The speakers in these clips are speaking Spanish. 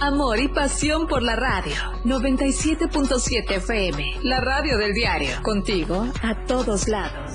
Amor y pasión por la radio. 97.7 FM, la radio del diario. Contigo a todos lados.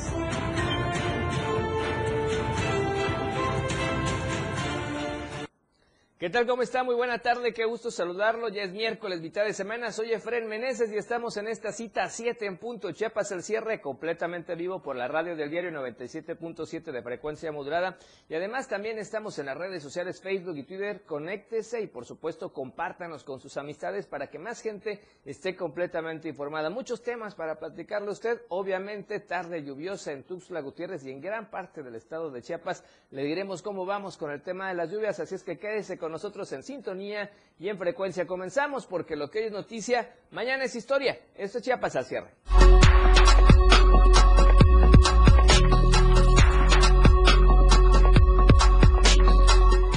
¿Qué tal? ¿Cómo está? Muy buena tarde, qué gusto saludarlo. Ya es miércoles, mitad de semana. Soy Efren Meneses y estamos en esta cita 7 en punto. Chiapas el cierre completamente vivo por la radio del diario 97.7 de frecuencia modulada. Y además también estamos en las redes sociales Facebook y Twitter. Conéctese y por supuesto compártanos con sus amistades para que más gente esté completamente informada. Muchos temas para platicarle usted. Obviamente tarde lluviosa en Tuxtla Gutiérrez y en gran parte del estado de Chiapas. Le diremos cómo vamos con el tema de las lluvias, así es que quédese con nosotros en sintonía y en frecuencia. Comenzamos porque lo que es noticia, mañana es historia. Esto es Chiapas al cierre.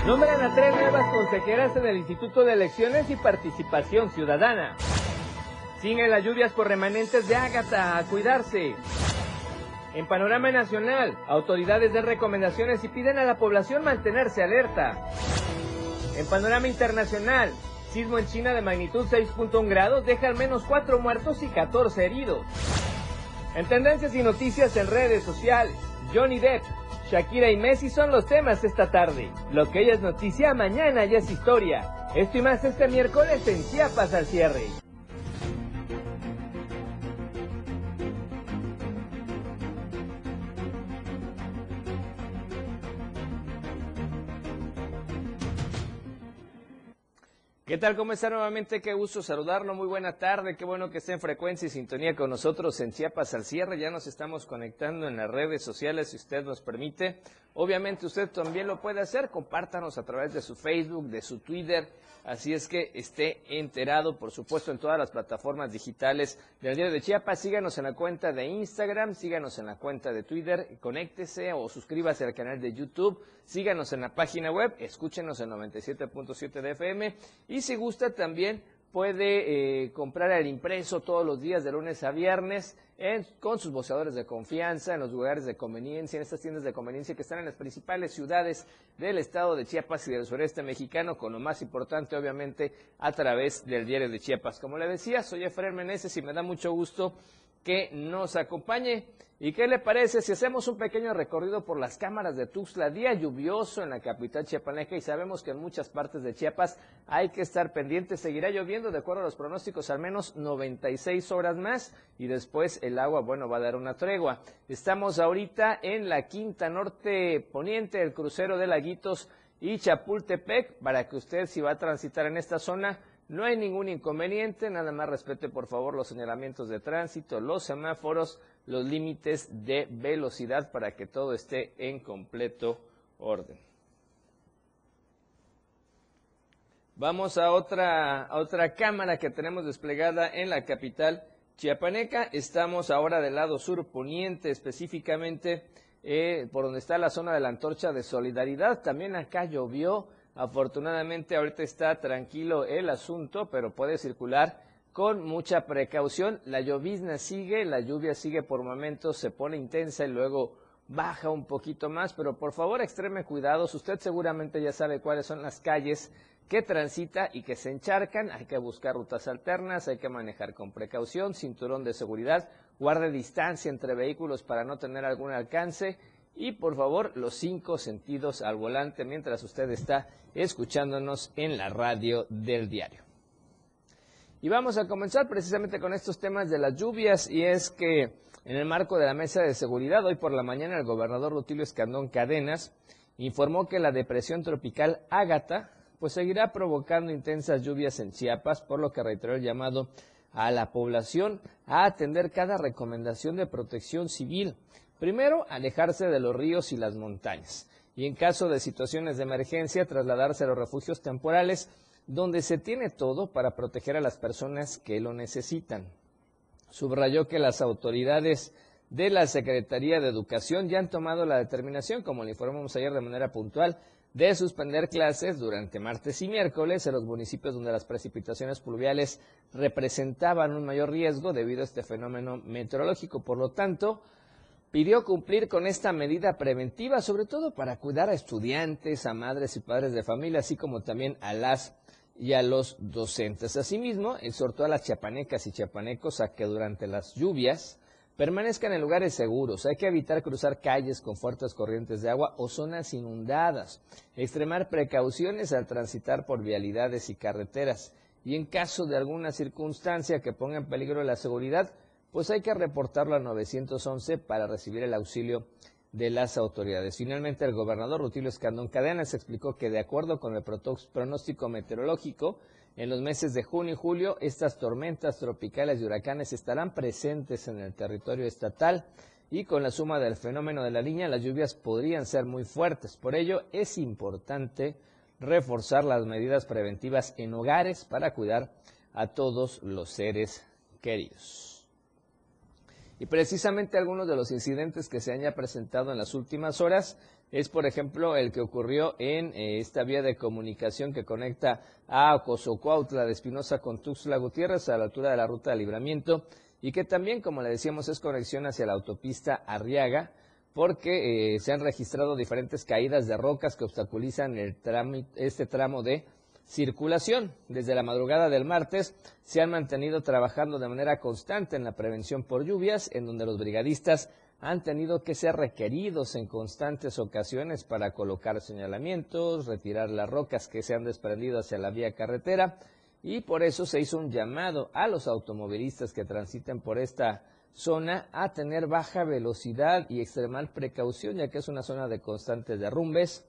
Nombran a tres nuevas consejeras en el Instituto de Elecciones y Participación Ciudadana. Siguen las lluvias por remanentes de Ágata a cuidarse. En panorama nacional, autoridades dan recomendaciones y piden a la población mantenerse alerta. En panorama internacional, sismo en China de magnitud 6.1 grados deja al menos 4 muertos y 14 heridos. En tendencias y noticias en redes sociales, Johnny Depp, Shakira y Messi son los temas esta tarde. Lo que ella es noticia, mañana ya es historia. Esto y más este miércoles en Chiapas al cierre. ¿Qué tal? ¿Cómo está nuevamente? Qué gusto saludarlo. Muy buena tarde. Qué bueno que esté en frecuencia y sintonía con nosotros en Chiapas al cierre. Ya nos estamos conectando en las redes sociales, si usted nos permite. Obviamente usted también lo puede hacer. Compártanos a través de su Facebook, de su Twitter. Así es que esté enterado, por supuesto, en todas las plataformas digitales del Diario de Chiapas. Síganos en la cuenta de Instagram, síganos en la cuenta de Twitter, conéctese o suscríbase al canal de YouTube, síganos en la página web, escúchenos en 97.7 de FM y si gusta también puede eh, comprar el impreso todos los días de lunes a viernes con sus voceadores de confianza, en los lugares de conveniencia, en estas tiendas de conveniencia que están en las principales ciudades del estado de Chiapas y del sureste mexicano, con lo más importante, obviamente, a través del diario de Chiapas. Como le decía, soy Efraín Meneses y me da mucho gusto que nos acompañe. ¿Y qué le parece si hacemos un pequeño recorrido por las cámaras de Tuxtla? Día lluvioso en la capital chiapaneca y sabemos que en muchas partes de Chiapas hay que estar pendientes. Seguirá lloviendo de acuerdo a los pronósticos al menos 96 horas más y después el agua, bueno, va a dar una tregua. Estamos ahorita en la quinta norte poniente, el crucero de Laguitos y Chapultepec, para que usted si va a transitar en esta zona no hay ningún inconveniente, nada más respete por favor los señalamientos de tránsito, los semáforos, los límites de velocidad para que todo esté en completo orden. Vamos a otra, otra cámara que tenemos desplegada en la capital chiapaneca. Estamos ahora del lado sur poniente, específicamente eh, por donde está la zona de la antorcha de solidaridad. También acá llovió Afortunadamente ahorita está tranquilo el asunto, pero puede circular con mucha precaución. La llovizna sigue, la lluvia sigue por momentos, se pone intensa y luego baja un poquito más, pero por favor extreme cuidados. Usted seguramente ya sabe cuáles son las calles que transita y que se encharcan. Hay que buscar rutas alternas, hay que manejar con precaución, cinturón de seguridad, guarde distancia entre vehículos para no tener algún alcance y por favor los cinco sentidos al volante mientras usted está escuchándonos en la radio del diario. Y vamos a comenzar precisamente con estos temas de las lluvias y es que en el marco de la mesa de seguridad hoy por la mañana el gobernador Rutilio Escandón Cadenas informó que la depresión tropical Ágata pues seguirá provocando intensas lluvias en Chiapas, por lo que reiteró el llamado a la población a atender cada recomendación de protección civil Primero, alejarse de los ríos y las montañas. Y en caso de situaciones de emergencia, trasladarse a los refugios temporales, donde se tiene todo para proteger a las personas que lo necesitan. Subrayó que las autoridades de la Secretaría de Educación ya han tomado la determinación, como le informamos ayer de manera puntual, de suspender clases durante martes y miércoles en los municipios donde las precipitaciones pluviales representaban un mayor riesgo debido a este fenómeno meteorológico. Por lo tanto, pidió cumplir con esta medida preventiva, sobre todo para cuidar a estudiantes, a madres y padres de familia, así como también a las y a los docentes. Asimismo, exhortó a las chiapanecas y chiapanecos a que durante las lluvias permanezcan en lugares seguros. Hay que evitar cruzar calles con fuertes corrientes de agua o zonas inundadas. Extremar precauciones al transitar por vialidades y carreteras. Y en caso de alguna circunstancia que ponga en peligro la seguridad, pues hay que reportarlo a 911 para recibir el auxilio de las autoridades. Finalmente, el gobernador Rutilio Escandón Cadenas explicó que de acuerdo con el pronóstico meteorológico, en los meses de junio y julio, estas tormentas tropicales y huracanes estarán presentes en el territorio estatal y con la suma del fenómeno de la niña, las lluvias podrían ser muy fuertes. Por ello, es importante reforzar las medidas preventivas en hogares para cuidar a todos los seres queridos. Y precisamente algunos de los incidentes que se han ya presentado en las últimas horas es, por ejemplo, el que ocurrió en eh, esta vía de comunicación que conecta a Cozocuautla de Espinosa con Tuxtla Gutiérrez a la altura de la ruta de libramiento y que también, como le decíamos, es conexión hacia la autopista Arriaga porque eh, se han registrado diferentes caídas de rocas que obstaculizan el este tramo de circulación. Desde la madrugada del martes se han mantenido trabajando de manera constante en la prevención por lluvias, en donde los brigadistas han tenido que ser requeridos en constantes ocasiones para colocar señalamientos, retirar las rocas que se han desprendido hacia la vía carretera y por eso se hizo un llamado a los automovilistas que transiten por esta zona a tener baja velocidad y extremar precaución ya que es una zona de constantes derrumbes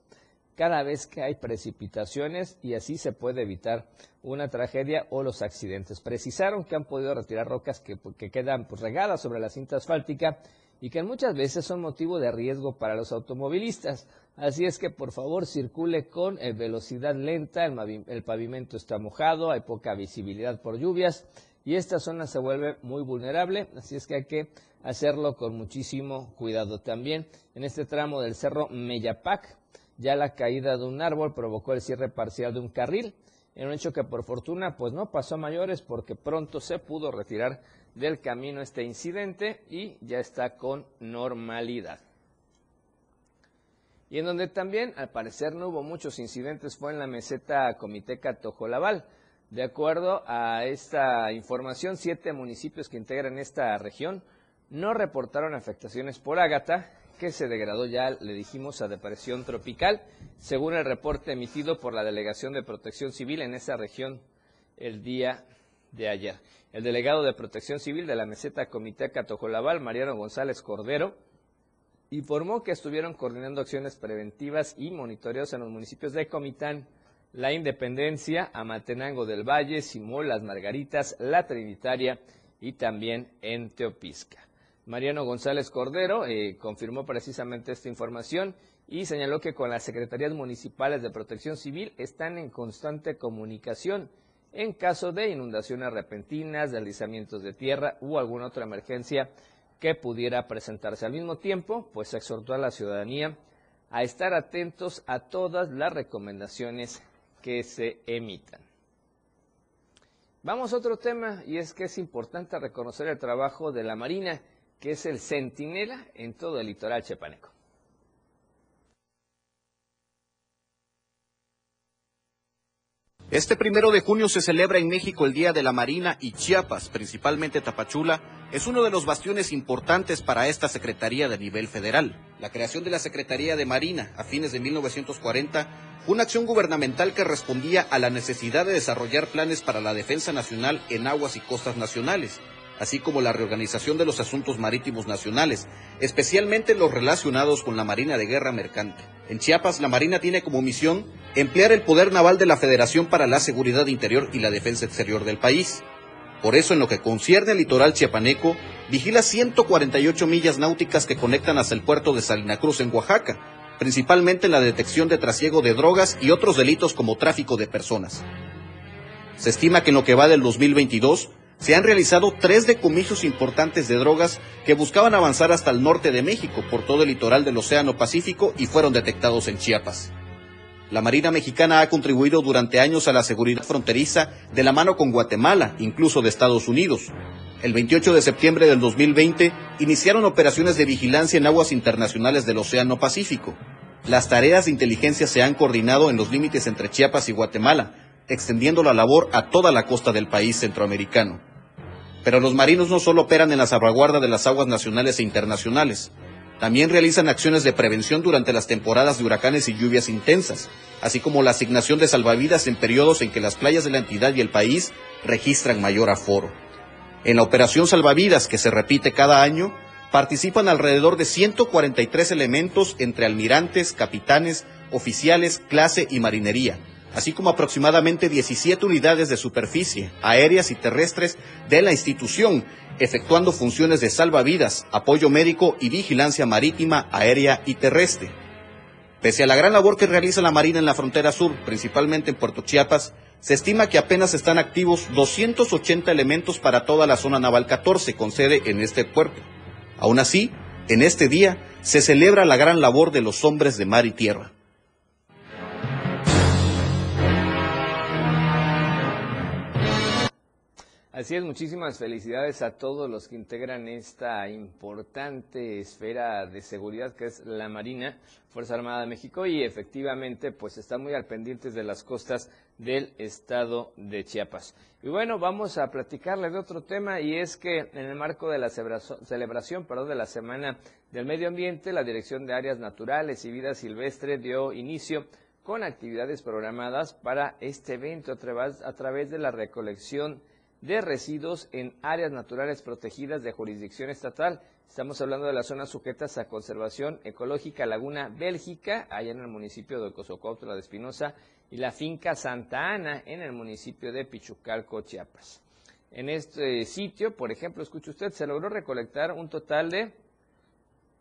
cada vez que hay precipitaciones y así se puede evitar una tragedia o los accidentes. Precisaron que han podido retirar rocas que, quedan pues, regadas sobre la cinta asfáltica y que muchas veces son motivo de riesgo para los automovilistas. Así es que por favor circule con eh, velocidad lenta, el, el pavimento está mojado, hay poca visibilidad por lluvias y esta zona se vuelve muy vulnerable, así es que hay que hacerlo con muchísimo cuidado. También en este tramo del cerro Meyapac, ya la caída de un árbol provocó el cierre parcial de un carril, en un hecho que por fortuna pues no pasó a mayores porque pronto se pudo retirar del camino este incidente y ya está con normalidad. Y en donde también al parecer no hubo muchos incidentes fue en la meseta Comiteca Tojolabal. De acuerdo a esta información, siete municipios que integran esta región no reportaron afectaciones por ágata que se degradó ya, le dijimos, a depresión tropical, según el reporte emitido por la Delegación de Protección Civil en esa región el día de ayer. El delegado de Protección Civil de la meseta Comité Catojolabal, Mariano González Cordero, informó que estuvieron coordinando acciones preventivas y monitoreos en los municipios de Comitán, La Independencia, Amatenango del Valle, Simón, Las Margaritas, La Trinitaria y también en Teopisca. Mariano González Cordero eh, confirmó precisamente esta información y señaló que con las secretarías municipales de protección civil están en constante comunicación en caso de inundaciones repentinas, deslizamientos de tierra u alguna otra emergencia que pudiera presentarse. Al mismo tiempo, pues exhortó a la ciudadanía a estar atentos a todas las recomendaciones que se emitan. Vamos a otro tema y es que es importante reconocer el trabajo de la Marina que es el centinela en todo el litoral chepaneco. Este primero de junio se celebra en México el Día de la Marina y Chiapas, principalmente Tapachula, es uno de los bastiones importantes para esta Secretaría de nivel federal. La creación de la Secretaría de Marina a fines de 1940 fue una acción gubernamental que respondía a la necesidad de desarrollar planes para la defensa nacional en aguas y costas nacionales, así como la reorganización de los asuntos marítimos nacionales, especialmente los relacionados con la Marina de Guerra Mercante. En Chiapas, la Marina tiene como misión emplear el poder naval de la Federación para la seguridad interior y la defensa exterior del país. Por eso, en lo que concierne al litoral chiapaneco, vigila 148 millas náuticas que conectan hasta el puerto de Salina Cruz en Oaxaca, principalmente en la detección de trasiego de drogas y otros delitos como tráfico de personas. Se estima que en lo que va del 2022, se han realizado tres decomisos importantes de drogas que buscaban avanzar hasta el norte de México por todo el litoral del Océano Pacífico y fueron detectados en Chiapas. La Marina Mexicana ha contribuido durante años a la seguridad fronteriza de la mano con Guatemala, incluso de Estados Unidos. El 28 de septiembre del 2020 iniciaron operaciones de vigilancia en aguas internacionales del Océano Pacífico. Las tareas de inteligencia se han coordinado en los límites entre Chiapas y Guatemala, extendiendo la labor a toda la costa del país centroamericano. Pero los marinos no solo operan en la salvaguarda de las aguas nacionales e internacionales, también realizan acciones de prevención durante las temporadas de huracanes y lluvias intensas, así como la asignación de salvavidas en periodos en que las playas de la entidad y el país registran mayor aforo. En la operación salvavidas, que se repite cada año, participan alrededor de 143 elementos entre almirantes, capitanes, oficiales, clase y marinería, así como aproximadamente 17 unidades de superficie, aéreas y terrestres de la institución, efectuando funciones de salvavidas, apoyo médico y vigilancia marítima, aérea y terrestre. Pese a la gran labor que realiza la Marina en la frontera sur, principalmente en Puerto Chiapas, se estima que apenas están activos 280 elementos para toda la zona naval 14 con sede en este puerto. Aún así, en este día se celebra la gran labor de los hombres de mar y tierra. Así es, muchísimas felicidades a todos los que integran esta importante esfera de seguridad que es la Marina, Fuerza Armada de México y efectivamente pues están muy al pendientes de las costas del estado de Chiapas. Y bueno, vamos a platicarle de otro tema y es que en el marco de la celebración perdón, de la Semana del Medio Ambiente, la Dirección de Áreas Naturales y Vida Silvestre dio inicio con actividades programadas para este evento a través de la recolección de residuos en áreas naturales protegidas de jurisdicción estatal. Estamos hablando de las zonas sujetas a conservación ecológica Laguna Bélgica, allá en el municipio de Cosocotla de Espinosa, y la finca Santa Ana, en el municipio de Pichucalco, Chiapas. En este sitio, por ejemplo, escuche usted, se logró recolectar un total de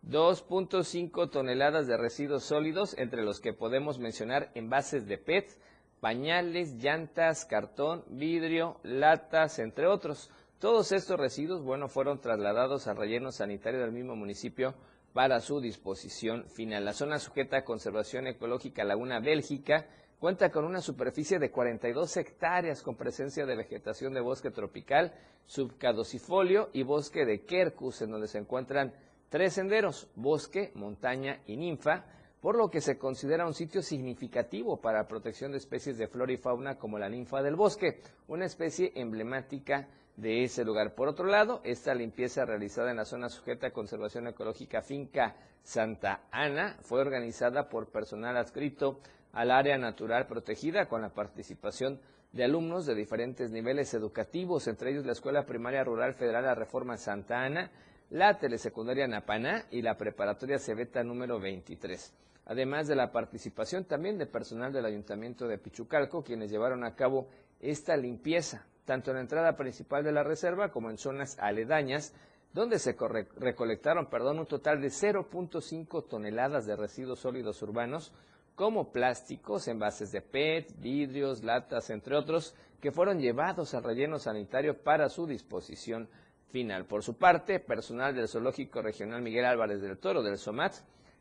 2.5 toneladas de residuos sólidos, entre los que podemos mencionar envases de PET, pañales, llantas, cartón, vidrio, latas, entre otros. Todos estos residuos, bueno, fueron trasladados al relleno sanitario del mismo municipio para su disposición final. La zona sujeta a conservación ecológica Laguna Bélgica cuenta con una superficie de 42 hectáreas con presencia de vegetación de bosque tropical, subcadocifolio y bosque de quercus, en donde se encuentran tres senderos, bosque, montaña y ninfa, por lo que se considera un sitio significativo para la protección de especies de flora y fauna como la ninfa del bosque, una especie emblemática de ese lugar. Por otro lado, esta limpieza realizada en la zona sujeta a conservación ecológica finca Santa Ana fue organizada por personal adscrito al área natural protegida con la participación de alumnos de diferentes niveles educativos, entre ellos la Escuela Primaria Rural Federal La Reforma Santa Ana, la Telesecundaria Napaná y la Preparatoria Cebeta número 23 además de la participación también de personal del Ayuntamiento de Pichucalco, quienes llevaron a cabo esta limpieza, tanto en la entrada principal de la reserva como en zonas aledañas, donde se recolectaron perdón, un total de 0.5 toneladas de residuos sólidos urbanos, como plásticos, envases de PET, vidrios, latas, entre otros, que fueron llevados al relleno sanitario para su disposición final. Por su parte, personal del Zoológico Regional Miguel Álvarez del Toro del SOMAT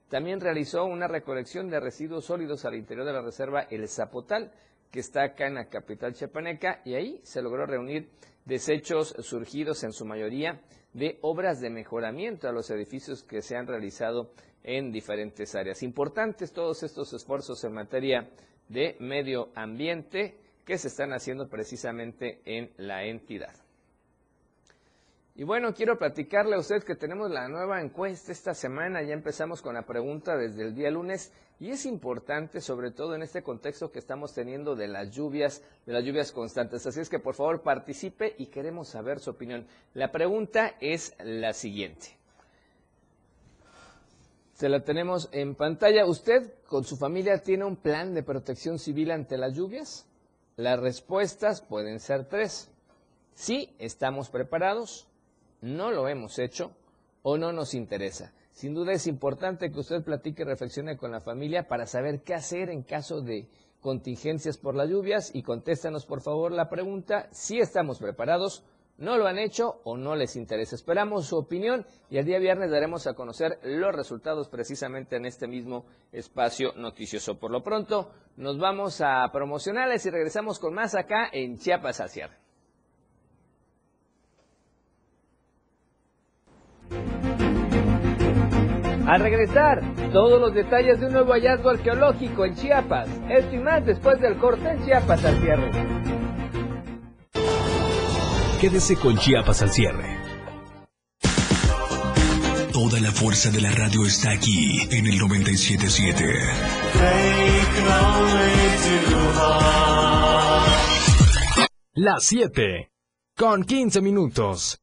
también realizó una recolección de residuos sólidos al interior de la reserva El Zapotal, que está acá en la capital chiapaneca, y ahí se logró reunir desechos surgidos en su mayoría de obras de mejoramiento a los edificios que se han realizado en diferentes áreas. Importantes todos estos esfuerzos en materia de medio ambiente que se están haciendo precisamente en la entidad. Y bueno, quiero platicarle a usted que tenemos la nueva encuesta esta semana, ya empezamos con la pregunta desde el día lunes y es importante sobre todo en este contexto que estamos teniendo de las lluvias, de las lluvias constantes. Así es que por favor participe y queremos saber su opinión. La pregunta es la siguiente. Se la tenemos en pantalla. ¿Usted con su familia tiene un plan de protección civil ante las lluvias? Las respuestas pueden ser tres. Sí, estamos preparados no lo hemos hecho o no nos interesa. Sin duda es importante que usted platique y reflexione con la familia para saber qué hacer en caso de contingencias por las lluvias y contéstanos por favor la pregunta si estamos preparados, no lo han hecho o no les interesa. Esperamos su opinión y el día viernes daremos a conocer los resultados precisamente en este mismo espacio noticioso. Por lo pronto nos vamos a promocionales y regresamos con más acá en Chiapas al Al regresar, todos los detalles de un nuevo hallazgo arqueológico en Chiapas. Esto y más después del corte en Chiapas al cierre. Quédese con Chiapas al cierre. Toda la fuerza de la radio está aquí en el 977. Las 7 con 15 minutos.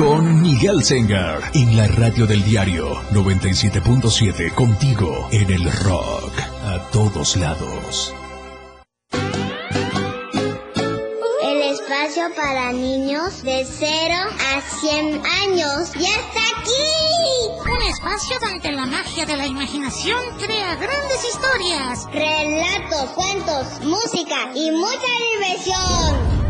con Miguel Sengar en la radio del diario 97.7 contigo en el rock a todos lados. El espacio para niños de 0 a 100 años ya está aquí. Un espacio donde la magia de la imaginación crea grandes historias. Relatos, cuentos, música y mucha diversión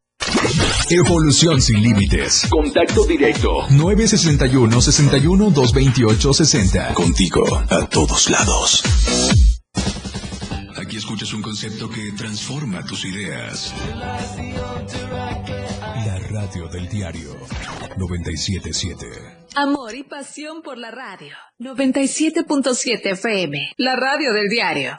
Evolución sin límites. Contacto directo. 961-61-228-60. Contigo, a todos lados. Aquí escuchas un concepto que transforma tus ideas. La radio del diario 977. Amor y pasión por la radio. 97.7 FM. La radio del diario.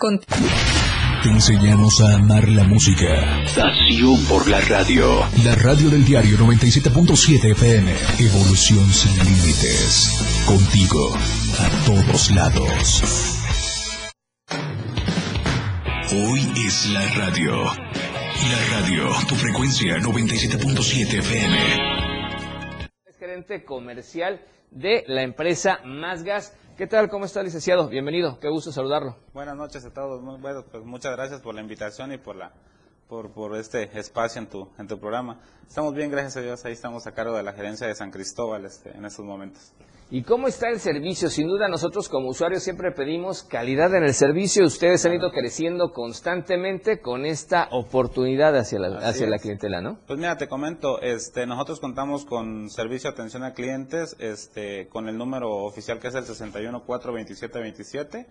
Te enseñamos a amar la música. Pasión por la radio. La radio del diario 97.7 FM. Evolución sin límites. Contigo, a todos lados. Hoy es la radio. La radio, tu frecuencia 97.7 FM. Es gerente comercial de la empresa Más Gas. ¿Qué tal? ¿Cómo está, licenciado? Bienvenido. Qué gusto saludarlo. Buenas noches a todos. bueno, pues muchas gracias por la invitación y por la por, por este espacio en tu en tu programa. Estamos bien, gracias a Dios. Ahí estamos a cargo de la gerencia de San Cristóbal este, en estos momentos. ¿Y cómo está el servicio? Sin duda nosotros como usuarios siempre pedimos calidad en el servicio. Ustedes han ido creciendo constantemente con esta oportunidad hacia la, hacia la clientela, ¿no? Pues mira, te comento, este, nosotros contamos con servicio de atención a clientes, este, con el número oficial que es el 6142727.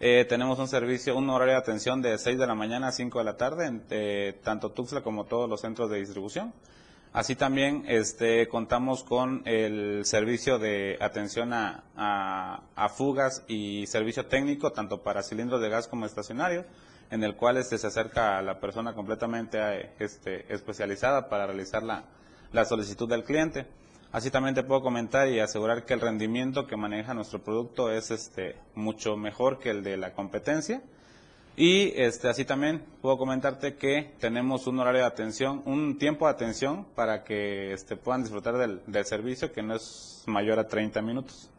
Eh, tenemos un servicio, un horario de atención de 6 de la mañana a 5 de la tarde, en, eh, tanto Tuxtla como todos los centros de distribución. Así también este, contamos con el servicio de atención a, fugas y servicio técnico, tanto para cilindros de gas como estacionarios, en el cual este, se acerca a la persona completamente este, especializada para realizar la solicitud del cliente. Así también te puedo comentar y asegurar que el rendimiento que maneja nuestro producto es este, mucho mejor que el de la competencia y este, así también puedo comentarte que tenemos un horario de atención, un tiempo de atención para que este, puedan disfrutar del, servicio que no es mayor a 30 minutos.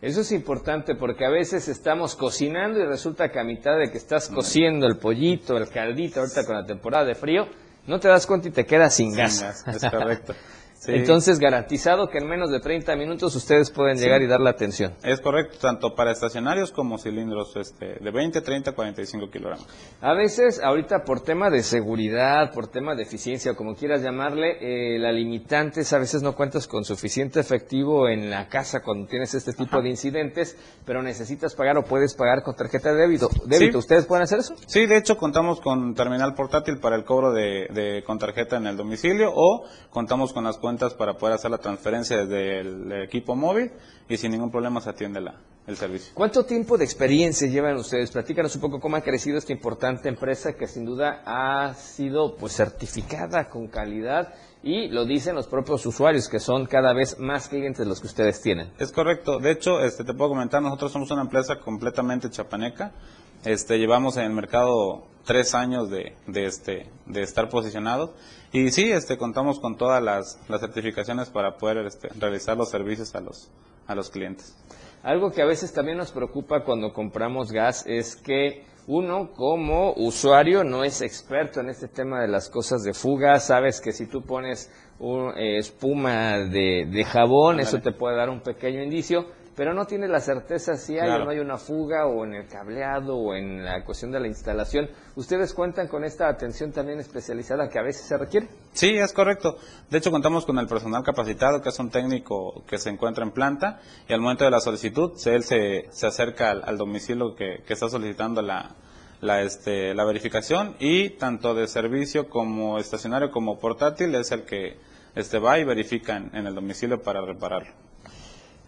Eso es importante porque a veces estamos cocinando y resulta que a mitad de que estás cociendo el pollito, el caldito, ahorita con la temporada de frío, no te das cuenta y te quedas sin, gas. Es correcto. Entonces, garantizado que en menos de 30 minutos ustedes pueden llegar y dar la atención. Es correcto, tanto para estacionarios como cilindros este, de 20, 30, 45 kilogramos. A veces, ahorita por tema de seguridad, por tema de eficiencia, como quieras llamarle, eh, la limitante es a veces no cuentas con suficiente efectivo en la casa cuando tienes este tipo de incidentes, pero necesitas pagar o puedes pagar con tarjeta de débito. débito. ¿Ustedes pueden hacer eso? Sí, de hecho contamos con terminal portátil para el cobro de, de con tarjeta en el domicilio o contamos con las cuentas para poder hacer la transferencia desde el equipo móvil y sin ningún problema se atiende la, el servicio. ¿Cuánto tiempo de experiencia llevan ustedes? Platícanos un poco cómo ha crecido esta importante empresa que sin duda ha sido pues certificada con calidad y lo dicen los propios usuarios que son cada vez más clientes los que ustedes tienen. Es correcto. De hecho, este te puedo comentar, nosotros somos una empresa completamente chapaneca. Este, llevamos en el mercado tres años de, de, este, de estar posicionados y sí, este, contamos con todas las, las certificaciones para poder este, realizar los servicios a los, a los clientes. Algo que a veces también nos preocupa cuando compramos gas es que uno como usuario no es experto en este tema de las cosas de fuga. Sabes que si tú pones un, eh, espuma de, de jabón, eso te puede dar un pequeño indicio pero no tiene la certeza si hay o no hay una fuga o en el cableado o en la cuestión de la instalación. ¿Ustedes cuentan con esta atención también especializada que a veces se requiere? Sí, es correcto. De hecho, contamos con el personal capacitado, que es un técnico que se encuentra en planta, y al momento de la solicitud, él se, se acerca al, domicilio que, está solicitando la, la, este, la verificación y tanto de servicio como estacionario como portátil es el que este, va y verifica en el domicilio para repararlo.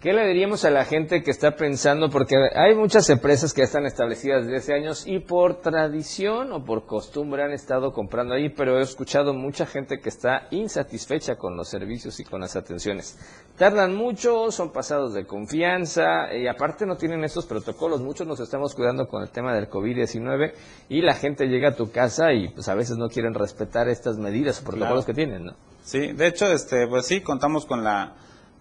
¿Qué le diríamos a la gente que está pensando? Porque hay muchas empresas que están establecidas desde hace años y por tradición o por costumbre han estado comprando ahí, pero he escuchado mucha gente que está insatisfecha con los servicios y con las atenciones. Tardan mucho, son pasados de confianza y aparte no tienen estos protocolos. Muchos nos estamos cuidando con el tema del COVID-19 y la gente llega a tu casa y pues a veces no quieren respetar estas medidas o protocolos que tienen, ¿no? Sí, de hecho, este, pues sí, contamos con la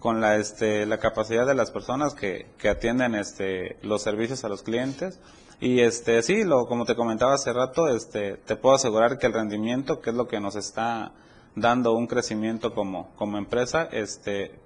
con la, este, la capacidad de las personas que, que atienden este, los servicios a los clientes. Y este, sí, lo, como te comentaba hace rato, este, te puedo asegurar que el rendimiento, que es lo que nos está dando un crecimiento como, como empresa, este,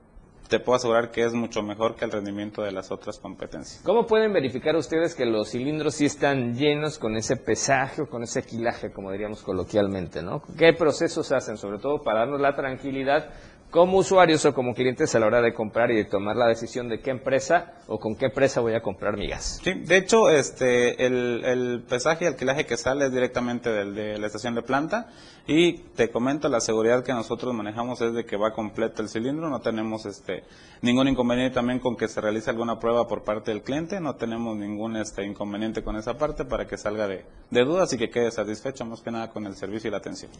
te puedo asegurar que es mucho mejor que el rendimiento de las otras competencias. ¿Cómo pueden verificar ustedes que los cilindros sí están llenos con ese pesaje o con ese quilaje, como diríamos coloquialmente? ¿no? ¿Qué procesos hacen, sobre todo para darnos la tranquilidad como usuarios o como clientes a la hora de comprar y de tomar la decisión de qué empresa o con qué empresa voy a comprar mi gas. Sí, de hecho, este, el, el pesaje y alquilaje que sale es directamente del, de la estación de planta y te comento, la seguridad que nosotros manejamos es de que va completo el cilindro, no tenemos este, ningún inconveniente también con que se realice alguna prueba por parte del cliente, no tenemos ningún este, inconveniente con esa parte para que salga de, de dudas y que quede satisfecho más que nada con el servicio y la atención.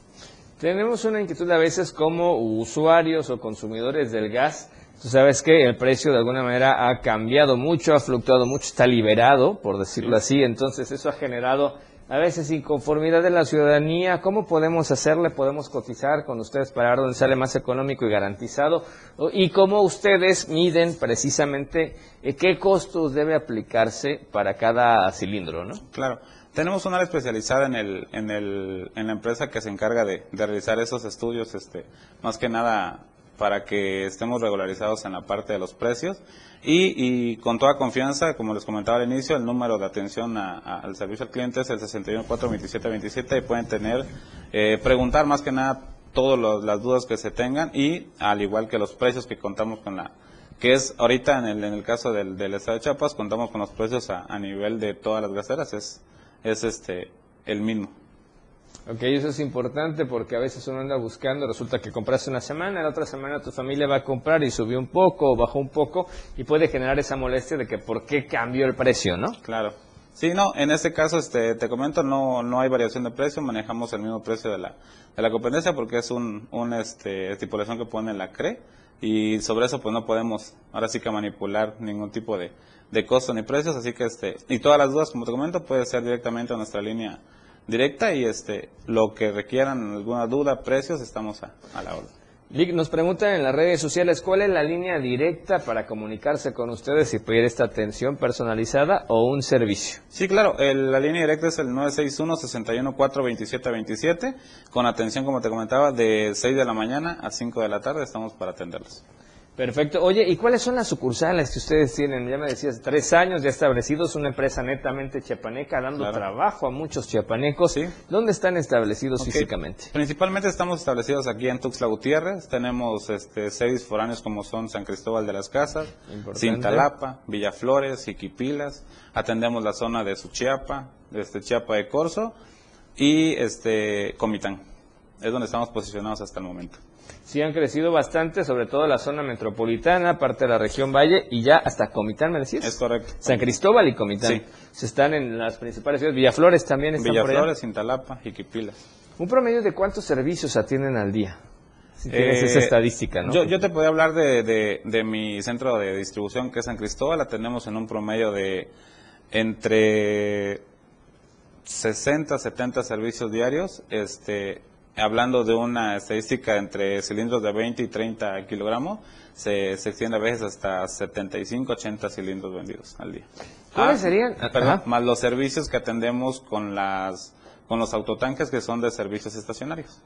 Tenemos una inquietud a veces como usuarios o consumidores del gas. Tú sabes que el precio de alguna manera ha cambiado mucho, ha fluctuado mucho, está liberado, por decirlo así. Entonces eso ha generado a veces inconformidad de la ciudadanía. ¿Cómo podemos hacerle? ¿Podemos cotizar con ustedes para ver dónde sale más económico y garantizado? ¿Y cómo ustedes miden precisamente eh, qué costos debe aplicarse para cada cilindro? ¿no? Claro. Tenemos una área especializada en, el, en, el, en la empresa que se encarga de, realizar esos estudios, este, más que nada para que estemos regularizados en la parte de los precios y, con toda confianza, como les comentaba al inicio, el número de atención al servicio al cliente es el 6142727 y pueden tener, eh, preguntar más que nada todas las dudas que se tengan y al igual que los precios que contamos con la que es ahorita en el, en el caso del, del estado de Chiapas contamos con los precios a, a nivel de todas las gaseras es es este el mismo. Ok, eso es importante porque a veces uno anda buscando, resulta que compraste una semana, la otra semana tu familia va a comprar y subió un poco o bajó un poco y puede generar esa molestia de que por qué cambió el precio, ¿no? Claro. Sí, no, en este caso este, te comento, no, no hay variación de precio, manejamos el mismo precio de la, de la competencia porque es un, un este, estipulación que pone la CRE y sobre eso pues no podemos ahora sí que manipular ningún tipo de, de costo ni precios, así que este, y todas las dudas, como te comento, puede ser directamente a nuestra línea directa y este, lo que requieran alguna duda, precios, estamos a, la orden. Vic, nos preguntan en las redes sociales cuál es la línea directa para comunicarse con ustedes y pedir esta atención personalizada o un servicio. Sí, claro, el- la línea directa es el 961-614-2727, con atención, como te comentaba, de 6 de la mañana a 5 de la tarde, estamos para atenderlos. Perfecto. Oye, ¿y cuáles son las sucursales que ustedes tienen? Ya me decías, tres años ya establecidos, una empresa netamente chiapaneca, dando Claro. trabajo a muchos chiapanecos. Sí. ¿Dónde están establecidos físicamente? Principalmente estamos establecidos aquí en Tuxtla Gutiérrez, tenemos este, seis foráneos como son San Cristóbal de las Casas, Importante. Cintalapa, Villaflores, Iquipilas, atendemos la zona de Suchiapa, este, Chiapa de Corzo y este, Comitán. Es donde estamos posicionados hasta el momento. Sí, han crecido bastante, sobre todo la zona metropolitana, parte de la región Valle y ya hasta Comitán, ¿me decías? Es correcto. San Cristóbal y Comitán. Sí. Se están en las principales ciudades. Villaflores también allá. Villaflores, Cintalapa, Iquipilas. ¿Un promedio de cuántos servicios atienden al día? Si tienes Eh, esa estadística, ¿no? Yo, yo te podía hablar de, de- de mi centro de distribución que es San Cristóbal, la tenemos en un promedio de entre 60, 70 servicios diarios, este, hablando de una estadística entre cilindros de 20 y 30 kilogramos, se, se extiende a veces hasta 75, 80 cilindros vendidos al día. ¿Cuáles serían? Perdón, más los servicios que atendemos con las con los autotanques que son de servicios estacionarios.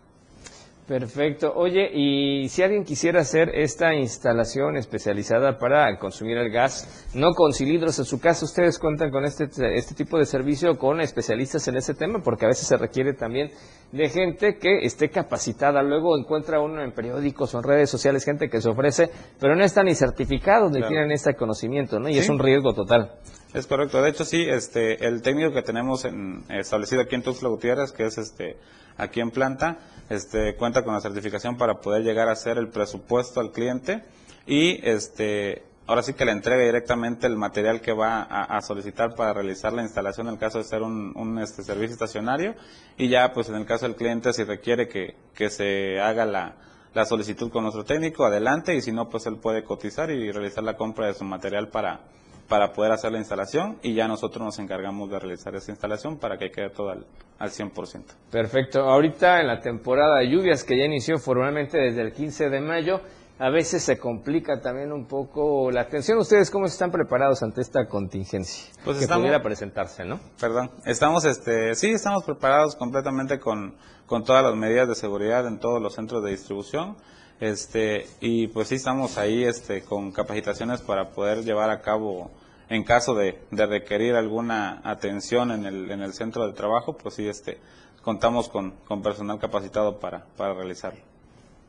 Perfecto. Oye, y si alguien quisiera hacer esta instalación especializada para consumir el gas, no con cilindros en su casa, ¿ustedes cuentan con este, este tipo de servicio con especialistas en ese tema? Porque a veces se requiere también de gente que esté capacitada. Luego encuentra uno en periódicos o en redes sociales gente que se ofrece, pero no están ni certificados ni Claro. tienen este conocimiento, ¿no? Y Sí. es un riesgo total. Es correcto. De hecho, sí, este, el técnico que tenemos en- establecido aquí en Tuxtla Gutiérrez, que es este, aquí en planta, este, cuenta con la certificación para poder llegar a hacer el presupuesto al cliente y, este, ahora sí que le entregue directamente el material que va a, a solicitar para realizar la instalación en el caso de ser un, un, este, servicio estacionario y ya, pues, en el caso del cliente, si requiere que, que se haga la, la solicitud con nuestro técnico, adelante, y si no, pues él puede cotizar y realizar la compra de su material para, para poder hacer la instalación y ya nosotros nos encargamos de realizar esa instalación para que quede todo al, al 100%. Perfecto. Ahorita en la temporada de lluvias que ya inició formalmente desde el 15 de mayo, a veces se complica también un poco la atención. ¿Ustedes cómo están preparados ante esta contingencia Pues que estamos- pudiera presentarse, no? Perdón, estamos, este, sí, estamos preparados completamente con, con todas las medidas de seguridad en todos los centros de distribución, este, y pues sí estamos ahí, este, con capacitaciones para poder llevar a cabo, en caso de, de requerir alguna atención en el, en el centro de trabajo, pues sí, este, contamos con, con personal capacitado para, para realizarlo.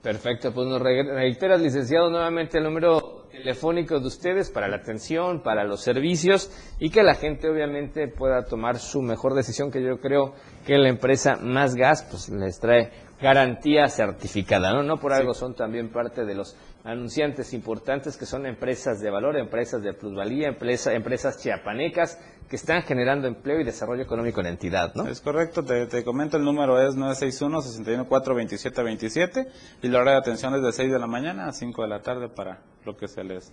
Perfecto, pues nos re- reiteras, licenciado, nuevamente el número telefónico de ustedes para la atención, para los servicios y que la gente obviamente pueda tomar su mejor decisión, que yo creo que la empresa Más Gas pues les trae garantía certificada, ¿no? No por algo son también parte de los anunciantes importantes que son empresas de valor, empresas de plusvalía, empresa- empresas chiapanecas que están generando empleo y desarrollo económico en la entidad, ¿no? Es correcto, te, te comento, el número es 961-614-2727 y la hora de atención es de 6 de la mañana a 5 de la tarde para lo que se les,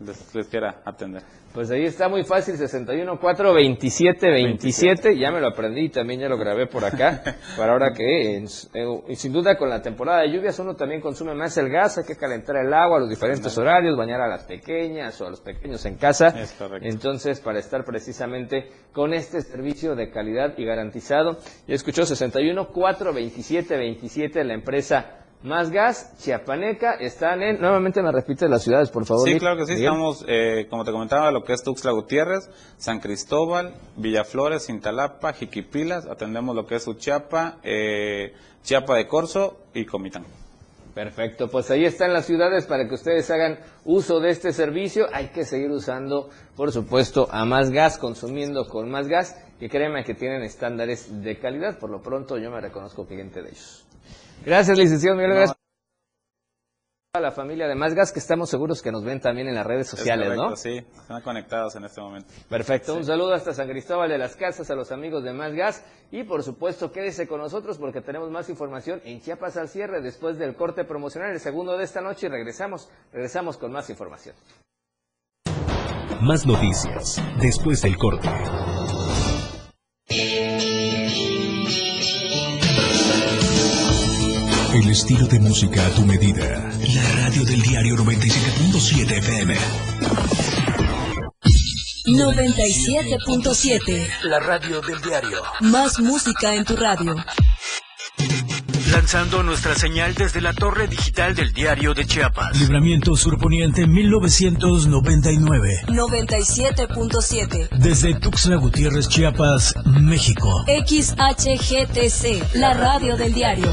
les, les quiera atender. Pues ahí está muy fácil, 61 4 27 27, ya me lo aprendí y también ya lo grabé por acá, para ahora que, en- eh, y sin duda con la temporada de lluvias uno también consume más el gas, hay que calentar el agua a los diferentes horarios, bañar a las pequeñas o a los pequeños en casa, Es correcto. entonces para estar precisamente con este servicio de calidad y garantizado, ya escuchó 61 4 27 27, la empresa más gas, Chiapaneca, están en, nuevamente me repite las ciudades, por favor. Sí, claro que sí, Miguel. estamos, eh, como te comentaba, lo que es Tuxtla Gutiérrez, San Cristóbal, Villaflores, Cintalapa, Jiquipilas, atendemos lo que es Uchiapa, eh, Chiapa de Corzo y Comitán. Perfecto, pues ahí están las ciudades para que ustedes hagan uso de este servicio. Hay que seguir usando, por supuesto, a más gas, consumiendo con más gas, y créanme que tienen estándares de calidad. Por lo pronto, yo me reconozco cliente de ellos. Gracias, licenciado Miguel. No. Gracias a la familia de Más Gas, que estamos seguros que nos ven también en las redes sociales, Es correcto, ¿no? Sí, están conectados en este momento. Perfecto, un saludo hasta San Cristóbal de las Casas, a los amigos de Más Gas y por supuesto quédese con nosotros porque tenemos más información en Chiapas al cierre después del corte promocional, el segundo de esta noche y regresamos, regresamos con más información. Más noticias después del corte. El estilo de música a tu medida. La radio del diario 97.7 FM. 97.7. La radio del diario. Más música en tu radio. Lanzando nuestra señal desde la torre digital del diario de Chiapas. Libramiento Surponiente 1999. 97.7. Desde Tuxtla Gutiérrez, Chiapas, México. XHGTC, la radio del diario.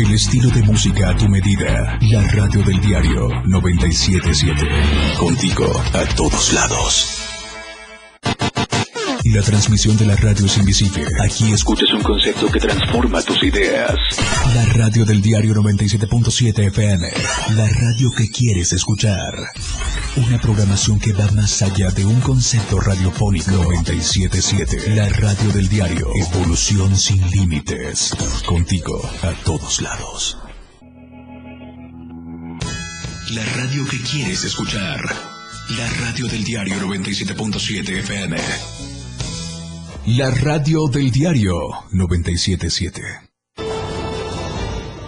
El estilo de música a tu medida. La radio del diario 977. Contigo a todos lados. Y la transmisión de la radio es invisible. Aquí escuchas un concepto que transforma tus ideas. La radio del diario 97.7 FM. La radio que quieres escuchar. Una programación que va más allá de un concepto radiofónico. 977. La radio del diario. Evolución sin límites. Contigo a todos lados. La radio que quieres escuchar. La radio del diario 97.7 FM. La radio del diario 977.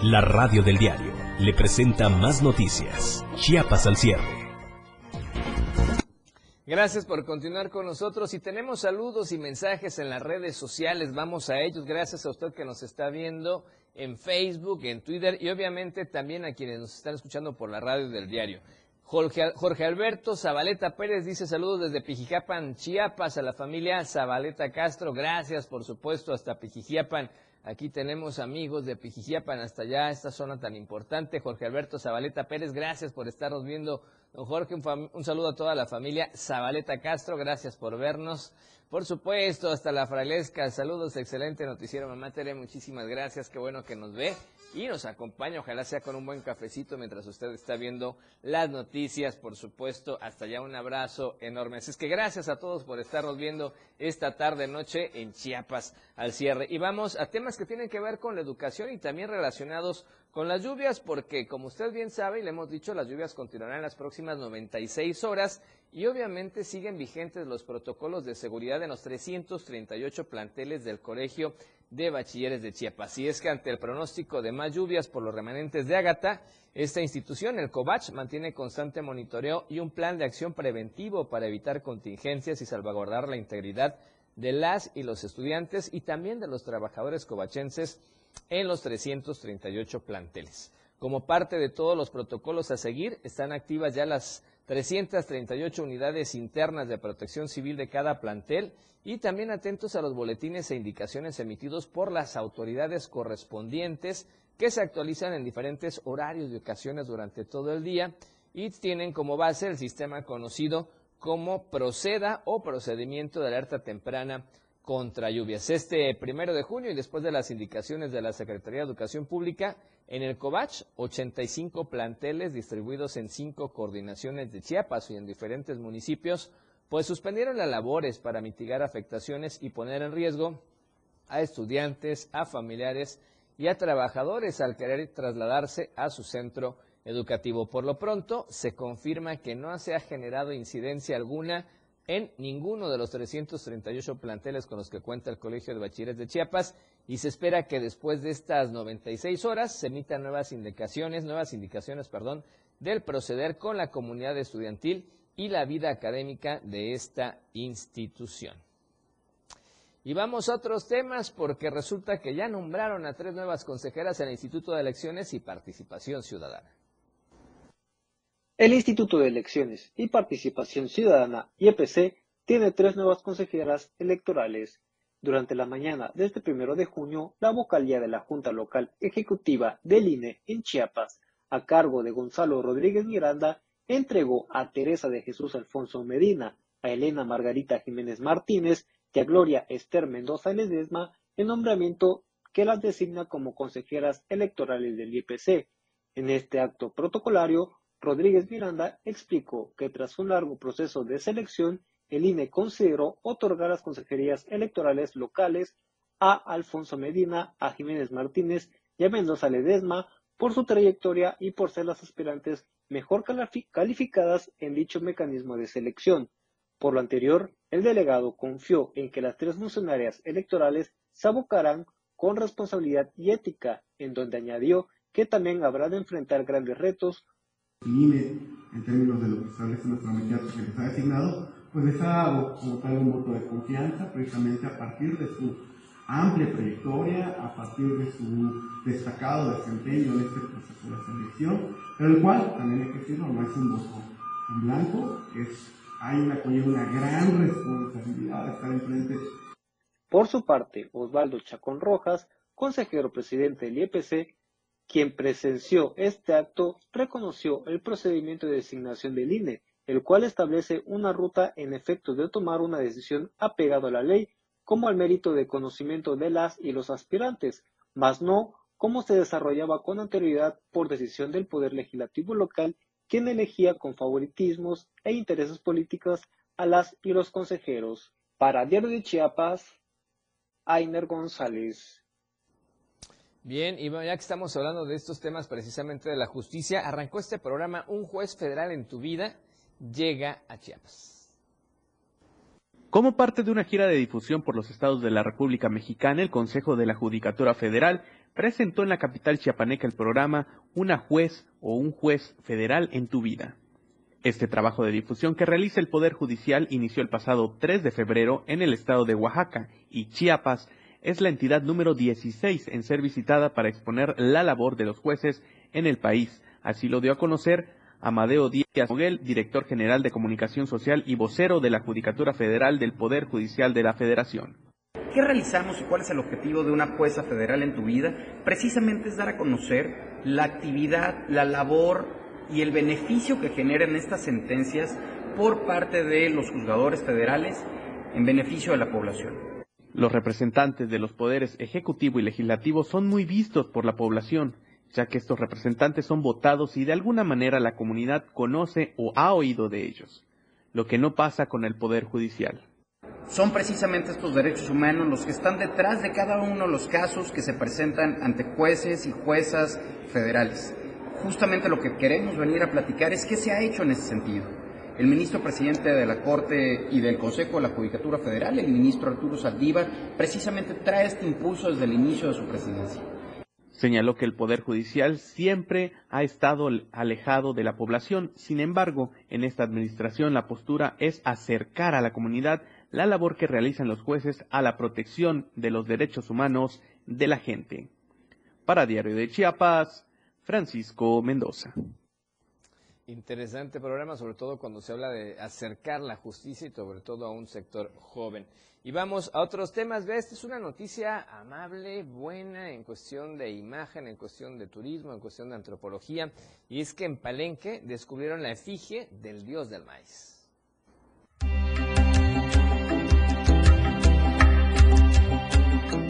La radio del diario le presenta más noticias. Chiapas al cierre. Gracias por continuar con nosotros y tenemos saludos y mensajes en las redes sociales. Vamos a ellos. Gracias a usted que nos está viendo en Facebook, en Twitter y obviamente también a quienes nos están escuchando por la radio del diario. Jorge, Jorge Alberto Zabaleta Pérez dice saludos desde Pijijapan, Chiapas, a la familia Zabaleta Castro. Gracias, por supuesto, hasta Pijijiapan. Aquí tenemos amigos de Pijijiapan hasta allá, esta zona tan importante. Jorge Alberto Zabaleta Pérez, gracias por estarnos viendo. Don Jorge, un, un saludo a toda la familia Zabaleta Castro, gracias por vernos. Por supuesto, hasta la Frailesca, saludos, excelente noticiero, mamá Tere, muchísimas gracias, qué bueno que nos ve y nos acompaña, ojalá sea con un buen cafecito mientras usted está viendo las noticias, por supuesto, hasta allá un abrazo enorme. Así es que gracias a todos por estarnos viendo esta tarde noche en Chiapas al cierre. Y vamos a temas que tienen que ver con la educación y también relacionados con las lluvias, porque como usted bien sabe y le hemos dicho, las lluvias continuarán las próximas 96 horas y obviamente siguen vigentes los protocolos de seguridad en los 338 planteles del Colegio de Bachilleres de Chiapas. Y es que ante el pronóstico de más lluvias por los remanentes de Ágata, esta institución, el COVACH, mantiene constante monitoreo y un plan de acción preventivo para evitar contingencias y salvaguardar la integridad de las y los estudiantes y también de los trabajadores covachenses en los 338 planteles. Como parte de todos los protocolos a seguir, están activas ya las 338 unidades internas de protección civil de cada plantel y también atentos a los boletines e indicaciones emitidos por las autoridades correspondientes que se actualizan en diferentes horarios y ocasiones durante todo el día y tienen como base el sistema conocido como proceda o procedimiento de alerta temprana contra lluvias. Este primero de junio y después de las indicaciones de la Secretaría de Educación Pública, en el COVACH, 85 planteles distribuidos en cinco coordinaciones de Chiapas y en diferentes municipios, pues suspendieron las labores para mitigar afectaciones y poner en riesgo a estudiantes, a familiares y a trabajadores al querer trasladarse a su centro educativo. Por lo pronto, se confirma que no se ha generado incidencia alguna en ninguno de los 338 planteles con los que cuenta el Colegio de Bachilleres de Chiapas y se espera que después de estas 96 horas se emitan nuevas indicaciones, nuevas indicaciones, perdón, del proceder con la comunidad estudiantil y la vida académica de esta institución. Y vamos a otros temas porque resulta que ya nombraron a tres nuevas consejeras en el Instituto de Elecciones y Participación Ciudadana. El Instituto de Elecciones y Participación Ciudadana, IEPC, tiene tres nuevas consejeras electorales. Durante la mañana de este primero de junio, la vocalía de la Junta Local Ejecutiva del INE en Chiapas, a cargo de Gonzalo Rodríguez Miranda, entregó a Teresa de Jesús Alfonso Medina, a Elena Margarita Jiménez Martínez y a Gloria Esther Mendoza Ledesma el nombramiento que las designa como consejeras electorales del IEPC. En este acto protocolario, Rodríguez Miranda explicó que tras un largo proceso de selección, el INE consideró otorgar las consejerías electorales locales a Alfonso Medina, a Jiménez Martínez y a Mendoza Ledesma por su trayectoria y por ser las aspirantes mejor calificadas en dicho mecanismo de selección. Por lo anterior, el delegado confió en que las tres funcionarias electorales se abocarán con responsabilidad y ética, en donde añadió que también habrá de enfrentar grandes retos INE, en términos de lo que establece nuestro candidato que les ha designado, pues les ha dado como tal un voto de confianza precisamente a partir de su amplia trayectoria, a partir de su destacado desempeño en este proceso de selección, pero el cual, también hay que decirlo, no es un voto en blanco, es, hay una, una gran responsabilidad de estar enfrente. Por su parte, Osvaldo Chacón Rojas, consejero presidente del IEPC, quien presenció este acto reconoció el procedimiento de designación del INE, el cual establece una ruta en efecto de tomar una decisión apegado a la ley, como al mérito de conocimiento de las y los aspirantes, mas no como se desarrollaba con anterioridad por decisión del Poder Legislativo local, quien elegía con favoritismos e intereses políticos a las y los consejeros. Para Diario de Chiapas, Ainer González. Bien, y ya que estamos hablando de estos temas precisamente de la justicia, arrancó este programa Un juez federal en tu vida llega a Chiapas. Como parte de una gira de difusión por los estados de la República Mexicana, el Consejo de la Judicatura Federal presentó en la capital chiapaneca el programa Una juez o un juez federal en tu vida. Este trabajo de difusión que realiza el Poder Judicial inició el pasado 3 de febrero en el estado de Oaxaca y Chiapas es la entidad número 16 en ser visitada para exponer la labor de los jueces en el país. Así lo dio a conocer Amadeo Díaz Moguel, director general de Comunicación Social y vocero de la Judicatura Federal del Poder Judicial de la Federación. ¿Qué realizamos y cuál es el objetivo de una jueza federal en tu vida? Precisamente es dar a conocer la actividad, la labor y el beneficio que generan estas sentencias por parte de los juzgadores federales en beneficio de la población. Los representantes de los poderes ejecutivo y legislativo son muy vistos por la población, ya que estos representantes son votados y de alguna manera la comunidad conoce o ha oído de ellos, lo que no pasa con el Poder Judicial. Son precisamente estos derechos humanos los que están detrás de cada uno de los casos que se presentan ante jueces y juezas federales. Justamente lo que queremos venir a platicar es qué se ha hecho en ese sentido el ministro presidente de la Corte y del Consejo de la Judicatura Federal, el ministro Arturo Saldívar, precisamente trae este impulso desde el inicio de su presidencia. Señaló que el Poder Judicial siempre ha estado alejado de la población, sin embargo, en esta administración la postura es acercar a la comunidad la labor que realizan los jueces a la protección de los derechos humanos de la gente. Para Diario de Chiapas, Francisco Mendoza. Interesante programa, sobre todo cuando se habla de acercar la justicia y sobre todo a un sector joven. Y vamos a otros temas. Ve, esta es una noticia amable, buena en cuestión de imagen, en cuestión de turismo, en cuestión de antropología. Y es que en Palenque descubrieron la efigie del dios del maíz.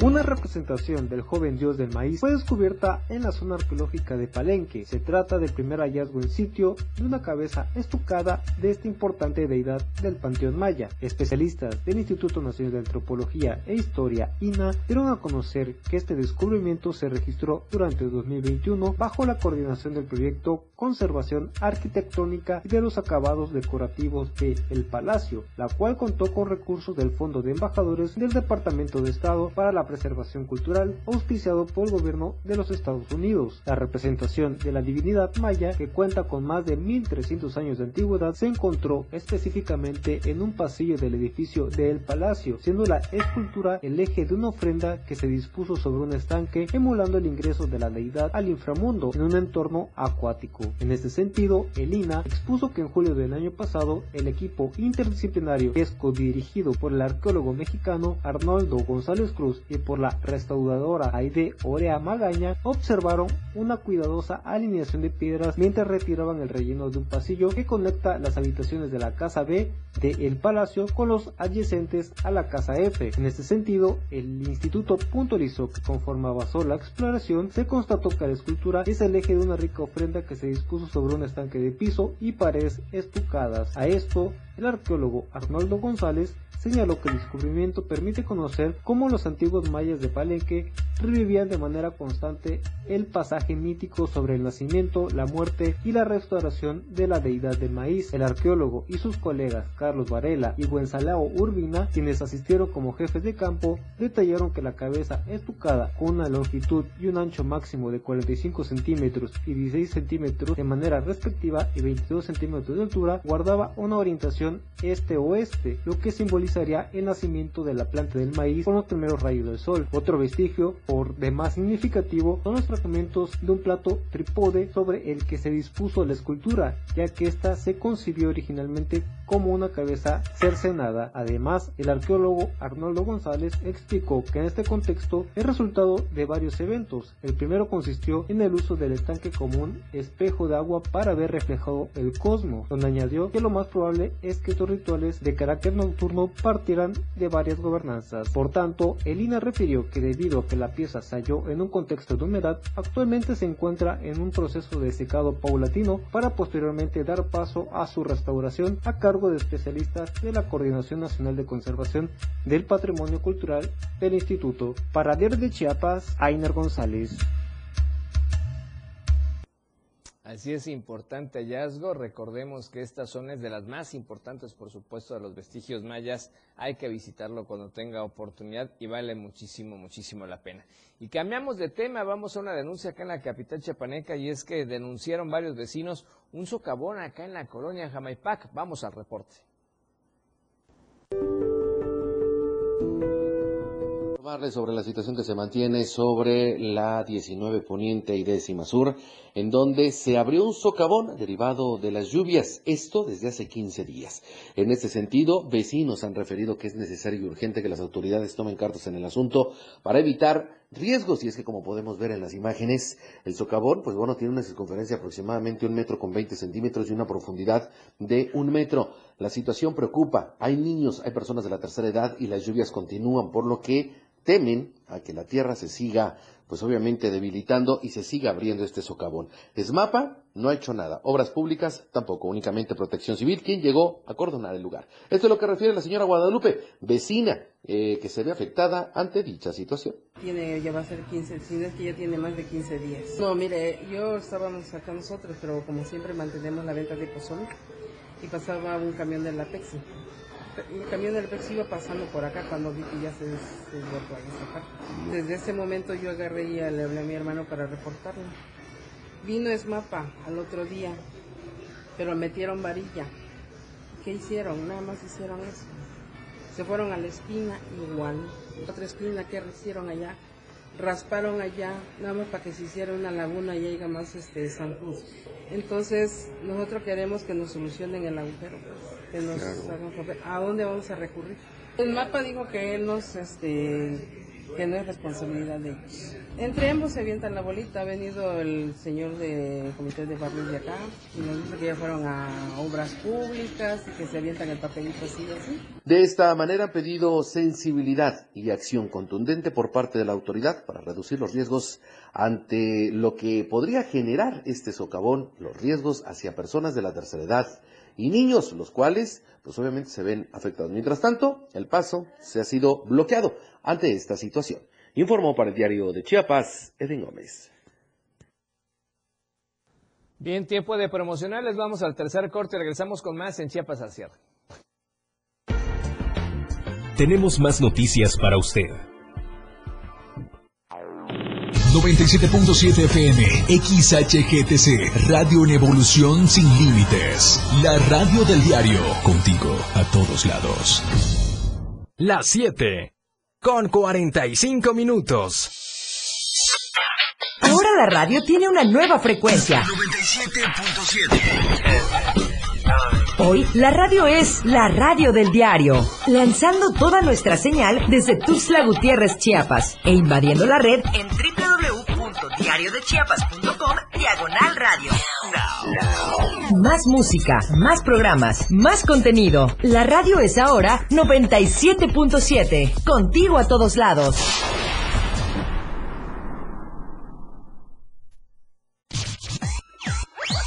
Una representación del joven dios del maíz fue descubierta en la zona arqueológica de Palenque. Se trata del primer hallazgo en sitio de una cabeza estucada de esta importante deidad del panteón maya. Especialistas del Instituto Nacional de Antropología e Historia, INA, dieron a conocer que este descubrimiento se registró durante el 2021 bajo la coordinación del proyecto Conservación Arquitectónica y de los Acabados Decorativos de El Palacio, la cual contó con recursos del Fondo de Embajadores del Departamento de Estado para la Preservación Cultural, auspiciado por el gobierno de los Estados Unidos. La representación de la divinidad maya, que cuenta con más de 1300 años de antigüedad, se encontró específicamente en un pasillo del edificio de El Palacio, siendo la escultura el eje de una ofrenda que se dispuso sobre un estanque, emulando el ingreso de la deidad al inframundo en un entorno acuático. En este sentido, el INA expuso que en julio del año pasado, el equipo interdisciplinario es dirigido por el arqueólogo mexicano Arnoldo González Cruz y por la restauradora Aide Orea Magaña observaron una cuidadosa alineación de piedras mientras retiraban el relleno de un pasillo que conecta las habitaciones de la casa B de El Palacio con los adyacentes a la casa F. En este sentido, el instituto puntualizó que conforme avanzó la exploración, se constató que la escultura es el eje de una rica ofrenda que se dispuso sobre un estanque de piso y paredes estucadas. A esto, el arqueólogo Arnoldo González señaló que el descubrimiento permite conocer cómo los antiguos mayas de Palenque revivían de manera constante el pasaje mítico sobre el nacimiento, la muerte y la restauración de la deidad del maíz. El arqueólogo y sus colegas Carlos Varela y Buensalao Urbina, quienes asistieron como jefes de campo, detallaron que la cabeza estucada con una longitud y un ancho máximo de 45 centímetros y 16 centímetros de manera respectiva y 22 centímetros de altura guardaba una orientación este-oeste, lo que simboliza el nacimiento de la planta del maíz con los primeros rayos sol. Otro vestigio, por demás significativo, son los fragmentos de un plato trípode sobre el que se dispuso la escultura, ya que ésta se concibió originalmente como una cabeza cercenada. Además, el arqueólogo Arnoldo González explicó que en este contexto es resultado de varios eventos. El primero consistió en el uso del estanque como un espejo de agua para ver reflejado el cosmos, donde añadió que lo más probable es que estos rituales de carácter nocturno partieran de varias gobernanzas. Por tanto, el INA refirió que debido a que la pieza se halló en un contexto de humedad, actualmente se encuentra en un proceso de secado paulatino para posteriormente dar paso a su restauración a cargo de especialistas de la Coordinación Nacional de Conservación del Patrimonio Cultural del Instituto. Para Diario de Chiapas, Ainer González. Así es importante hallazgo. Recordemos que esta zona es de las más importantes, por supuesto, de los vestigios mayas. Hay que visitarlo cuando tenga oportunidad y vale muchísimo, muchísimo la pena. Y cambiamos de tema, vamos a una denuncia acá en la capital chapaneca y es que denunciaron varios vecinos un socavón acá en la colonia Jamaipac. Vamos al reporte sobre la situación que se mantiene sobre la 19 Poniente y décima Sur, en donde se abrió un socavón derivado de las lluvias, esto desde hace 15 días. En este sentido, vecinos han referido que es necesario y urgente que las autoridades tomen cartas en el asunto para evitar riesgos, y es que como podemos ver en las imágenes, el socavón, pues bueno, tiene una circunferencia aproximadamente un metro con 20 centímetros y una profundidad de un metro. La situación preocupa, hay niños, hay personas de la tercera edad y las lluvias continúan, por lo que temen a que la tierra se siga, pues obviamente debilitando y se siga abriendo este socavón. ESMAPA no ha hecho nada, obras públicas tampoco, únicamente protección civil, quien llegó a cordonar el lugar. Esto es lo que refiere la señora Guadalupe, vecina, eh, que se ve afectada ante dicha situación. Tiene, ya va a ser 15, si es que ya tiene más de 15 días. No, mire, yo estábamos acá nosotros, pero como siempre mantenemos la venta de pozón y pasaba un camión de la Pexi el camión del Pex iba pasando por acá cuando vi que ya se desbordó ahí. Desde ese momento yo agarré y le hablé a mi hermano para reportarlo. Vino Esmapa al otro día, pero metieron varilla. ¿Qué hicieron? Nada más hicieron eso. Se fueron a la esquina igual. Otra esquina que hicieron allá, rasparon allá, nada más para que se hiciera una laguna y haya más este San Cruz. Entonces, nosotros queremos que nos solucionen el agujero. Pues a dónde vamos a recurrir. El mapa dijo que él nos, este, que no es responsabilidad de ellos. Entre ambos se avientan la bolita. Ha venido el señor del comité de barrios de acá y nos dice que ya fueron a obras públicas y que se avientan el papelito así así. De esta manera han pedido sensibilidad y acción contundente por parte de la autoridad para reducir los riesgos ante lo que podría generar este socavón, los riesgos hacia personas de la tercera edad y niños, los cuales pues obviamente se ven afectados. Mientras tanto, el paso se ha sido bloqueado ante esta situación. Informó para el diario de Chiapas, Edwin Gómez. Bien, tiempo de promocionales. Vamos al tercer corte. Regresamos con más en Chiapas al cierre. Tenemos más noticias para usted. 97.7 FM, XHGTC, Radio en Evolución Sin Límites. La radio del diario, contigo a todos lados. Las 7, con 45 minutos. Ahora la radio tiene una nueva frecuencia. 97.7. Hoy la radio es la radio del diario, lanzando toda nuestra señal desde Tuxtla Gutiérrez, Chiapas, e invadiendo la red en www.diariodechiapas.com diagonal radio. Más música, más programas, más contenido. La radio es ahora 97.7, contigo a todos lados.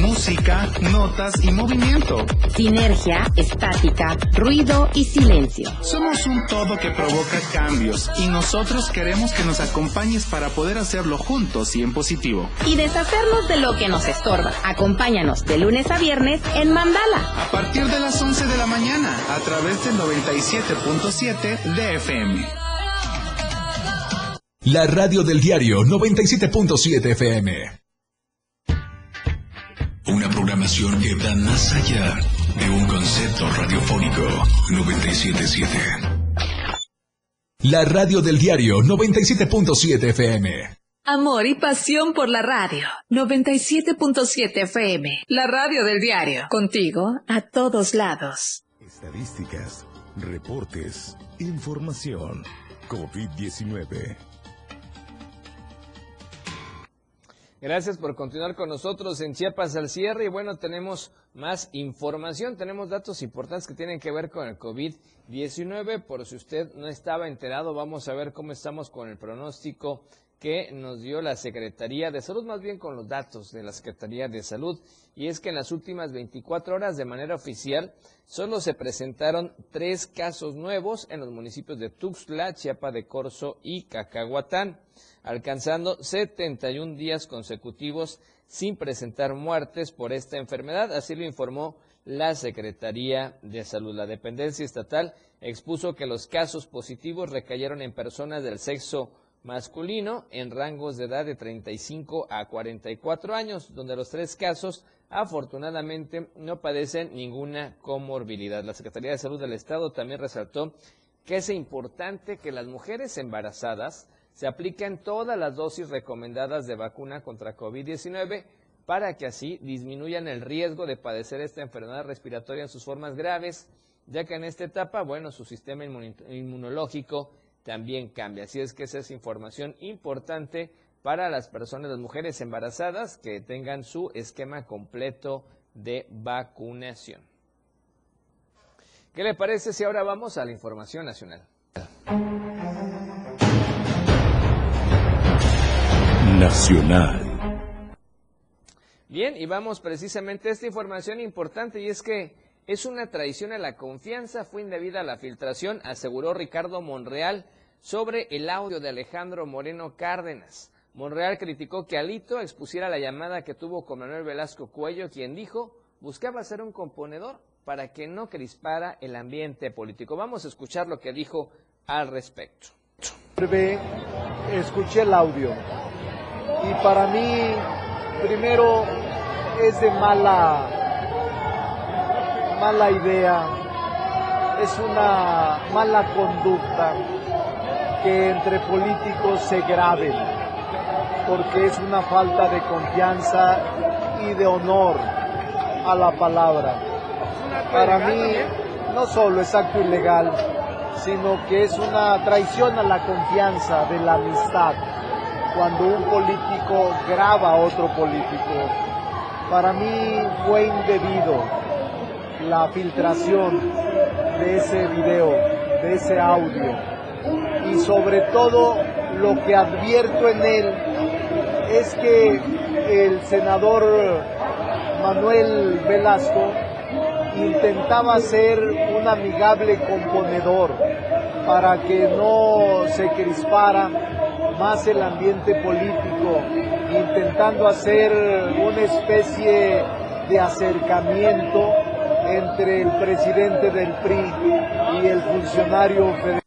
Música, notas y movimiento. Sinergia, estática, ruido y silencio. Somos un todo que provoca cambios y nosotros queremos que nos acompañes para poder hacerlo juntos y en positivo. Y deshacernos de lo que nos estorba. Acompáñanos de lunes a viernes en Mandala. A partir de las 11 de la mañana a través del 97.7 de FM. La radio del diario 97.7 FM. Una programación que va más allá de un concepto radiofónico 977. La radio del diario 97.7 FM. Amor y pasión por la radio. 97.7 FM. La radio del diario. Contigo a todos lados. Estadísticas, reportes, información. COVID-19. Gracias por continuar con nosotros en Chiapas al cierre y bueno, tenemos más información, tenemos datos importantes que tienen que ver con el COVID-19. Por si usted no estaba enterado, vamos a ver cómo estamos con el pronóstico que nos dio la Secretaría de Salud, más bien con los datos de la Secretaría de Salud. Y es que en las últimas 24 horas, de manera oficial, solo se presentaron tres casos nuevos en los municipios de Tuxtla, Chiapa de Corzo y Cacahuatán alcanzando 71 días consecutivos sin presentar muertes por esta enfermedad, así lo informó la Secretaría de Salud. La dependencia estatal expuso que los casos positivos recayeron en personas del sexo masculino en rangos de edad de 35 a 44 años, donde los tres casos afortunadamente no padecen ninguna comorbilidad. La Secretaría de Salud del Estado también resaltó que es importante que las mujeres embarazadas se apliquen todas las dosis recomendadas de vacuna contra COVID-19 para que así disminuyan el riesgo de padecer esta enfermedad respiratoria en sus formas graves, ya que en esta etapa, bueno, su sistema inmunológico también cambia. Así es que esa es información importante para las personas, las mujeres embarazadas que tengan su esquema completo de vacunación. ¿Qué le parece si ahora vamos a la información nacional? Nacional. Bien, y vamos precisamente a esta información importante y es que es una traición a la confianza, fue indebida la filtración, aseguró Ricardo Monreal sobre el audio de Alejandro Moreno Cárdenas. Monreal criticó que Alito expusiera la llamada que tuvo con Manuel Velasco Cuello, quien dijo buscaba ser un componedor para que no crispara el ambiente político. Vamos a escuchar lo que dijo al respecto. Escuché el audio y para mí, primero, es de mala, mala idea, es una mala conducta que entre políticos se graben, porque es una falta de confianza y de honor a la palabra. Para mí, no solo es acto ilegal, sino que es una traición a la confianza de la amistad cuando un político graba a otro político. Para mí fue indebido la filtración de ese video, de ese audio. Y sobre todo lo que advierto en él es que el senador Manuel Velasco intentaba ser un amigable componedor para que no se crispara más el ambiente político, intentando hacer una especie de acercamiento entre el presidente del PRI y el funcionario federal.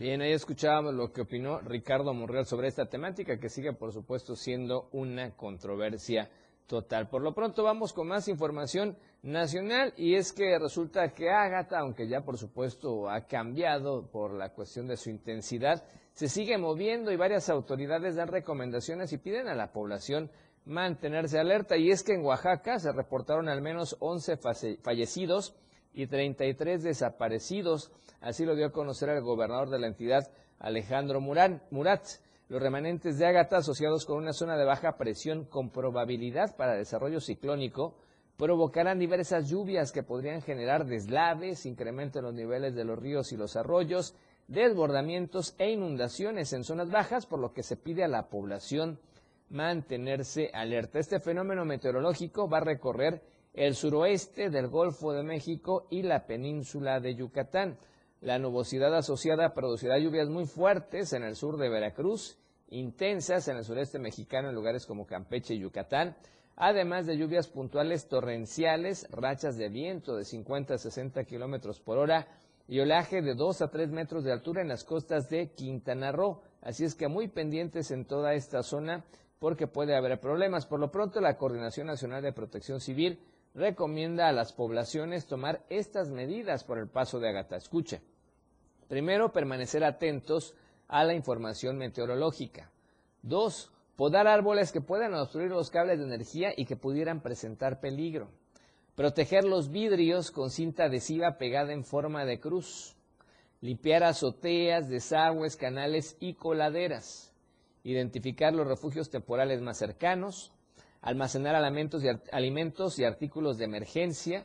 Bien, ahí escuchábamos lo que opinó Ricardo Monreal sobre esta temática, que sigue, por supuesto, siendo una controversia total. Por lo pronto vamos con más información nacional y es que resulta que Ágata, aunque ya por supuesto ha cambiado por la cuestión de su intensidad, se sigue moviendo y varias autoridades dan recomendaciones y piden a la población mantenerse alerta. Y es que en Oaxaca se reportaron al menos 11 fallecidos y 33 desaparecidos. Así lo dio a conocer el gobernador de la entidad, Alejandro Murat. Los remanentes de Ágata, asociados con una zona de baja presión con probabilidad para desarrollo ciclónico, provocarán diversas lluvias que podrían generar deslaves, incremento en los niveles de los ríos y los arroyos, desbordamientos e inundaciones en zonas bajas, por lo que se pide a la población mantenerse alerta. Este fenómeno meteorológico va a recorrer el suroeste del Golfo de México y la península de Yucatán. La nubosidad asociada producirá lluvias muy fuertes en el sur de Veracruz, intensas en el sureste mexicano en lugares como Campeche y Yucatán, además de lluvias puntuales torrenciales, rachas de viento de 50 a 60 kilómetros por hora y olaje de 2 a 3 metros de altura en las costas de Quintana Roo. Así es que muy pendientes en toda esta zona porque puede haber problemas. Por lo pronto, la Coordinación Nacional de Protección Civil recomienda a las poblaciones tomar estas medidas por el paso de Agata. Escuche. Primero, permanecer atentos a la información meteorológica. Dos, podar árboles que puedan obstruir los cables de energía y que pudieran presentar peligro. Proteger los vidrios con cinta adhesiva pegada en forma de cruz. Limpiar azoteas, desagües, canales y coladeras. Identificar los refugios temporales más cercanos almacenar alimentos y, alimentos y artículos de emergencia,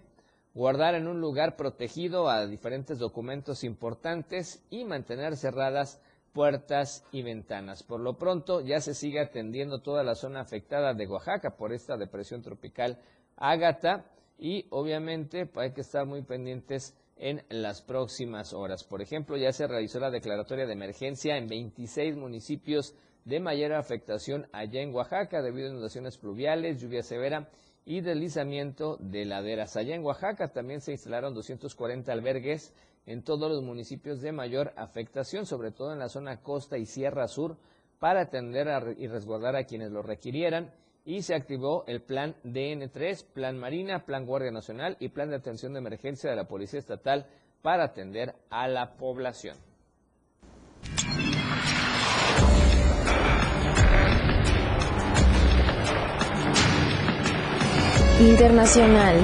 guardar en un lugar protegido a diferentes documentos importantes y mantener cerradas puertas y ventanas. Por lo pronto ya se sigue atendiendo toda la zona afectada de Oaxaca por esta depresión tropical Ágata y obviamente hay que estar muy pendientes en las próximas horas. Por ejemplo, ya se realizó la declaratoria de emergencia en 26 municipios de mayor afectación allá en Oaxaca debido a inundaciones pluviales, lluvia severa y deslizamiento de laderas. Allá en Oaxaca también se instalaron 240 albergues en todos los municipios de mayor afectación, sobre todo en la zona costa y sierra sur, para atender y resguardar a quienes lo requirieran. Y se activó el plan DN3, Plan Marina, Plan Guardia Nacional y Plan de Atención de Emergencia de la Policía Estatal para atender a la población. Internacional.